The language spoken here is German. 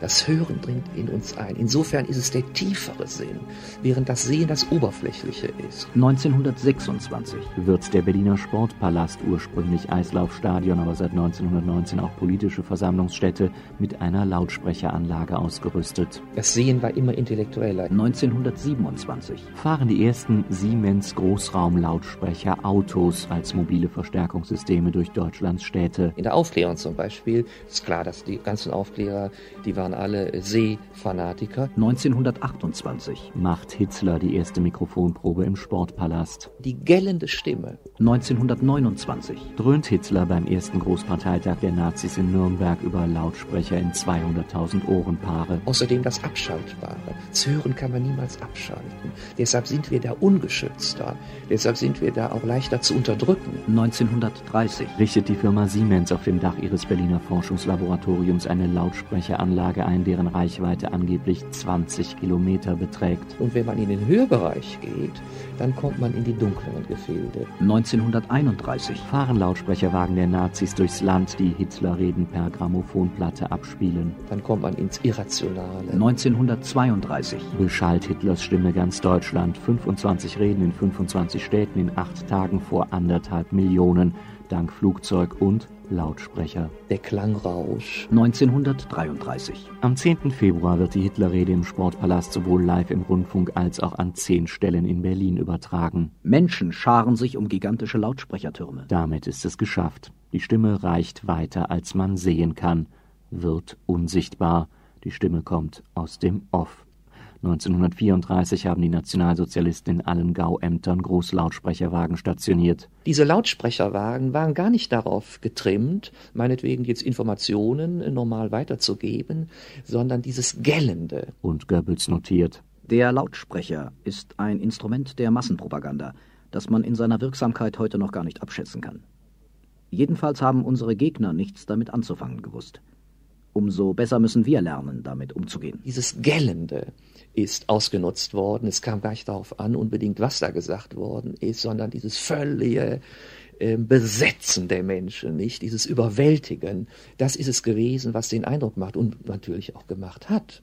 Das Hören dringt in uns ein. Insofern ist es der tiefere Sinn, während das Sehen das oberflächliche ist. 1926 wird der Berliner Sportpalast, ursprünglich Eislaufstadion, aber seit 1919 auch politische Versammlungsstätte, mit einer Lautsprecheranlage ausgerüstet. Das Sehen war immer intellektueller. 1927 fahren die ersten Siemens Großraumlautsprecher Autos als mobile Verstärkungssysteme durch Deutschlands Städte. In der Aufklärung zum Beispiel ist klar, dass die ganzen Aufklärer, die waren alle Sehfanatiker. 1928 macht Hitzler die erste Mikrofonprobe im Sportpalast. Die gellende Stimme. 1929 dröhnt Hitler beim ersten Großparteitag der Nazis in Nürnberg über Lautsprecher in 200.000 Ohrenpaare. Außerdem das Abschaltbare. Das Hören kann man niemals abschalten. Deshalb sind wir da ungeschützter. Deshalb sind wir da auch leichter zu unterdrücken. 1930 richtet die Firma Siemens auf dem Dach ihres Berliner Forschungslaboratoriums eine Lautsprecheranlage ein, deren Reichweite angeblich 20 Kilometer beträgt. Und wenn man in den Hörbereich geht, dann kommt man in die dunkleren Gefilde. 1931 fahren Lautsprecherwagen der Nazis durchs Land, die Hitlerreden per Grammophonplatte abspielen. Dann kommt man ins Irrationale. 1932 beschallt Hitlers Stimme ganz Deutschland. 25 Reden in 25 Städten in acht Tagen vor anderthalb Millionen dank Flugzeug und Lautsprecher. Der Klangrausch. 1933. Am 10. Februar wird die Hitlerrede im Sportpalast sowohl live im Rundfunk als auch an zehn Stellen in Berlin übertragen. Menschen scharen sich um gigantische Lautsprechertürme. Damit ist es geschafft. Die Stimme reicht weiter, als man sehen kann, wird unsichtbar. Die Stimme kommt aus dem Off. 1934 haben die Nationalsozialisten in allen Gauämtern Großlautsprecherwagen stationiert. Diese Lautsprecherwagen waren gar nicht darauf getrimmt, meinetwegen jetzt Informationen normal weiterzugeben, sondern dieses Gellende. Und Goebbels notiert. Der Lautsprecher ist ein Instrument der Massenpropaganda, das man in seiner Wirksamkeit heute noch gar nicht abschätzen kann. Jedenfalls haben unsere Gegner nichts damit anzufangen gewusst. Umso besser müssen wir lernen, damit umzugehen. Dieses Gellende, ist ausgenutzt worden. Es kam gar nicht darauf an, unbedingt, was da gesagt worden ist, sondern dieses völlige äh, Besetzen der Menschen, nicht dieses Überwältigen. Das ist es gewesen, was den Eindruck macht und natürlich auch gemacht hat.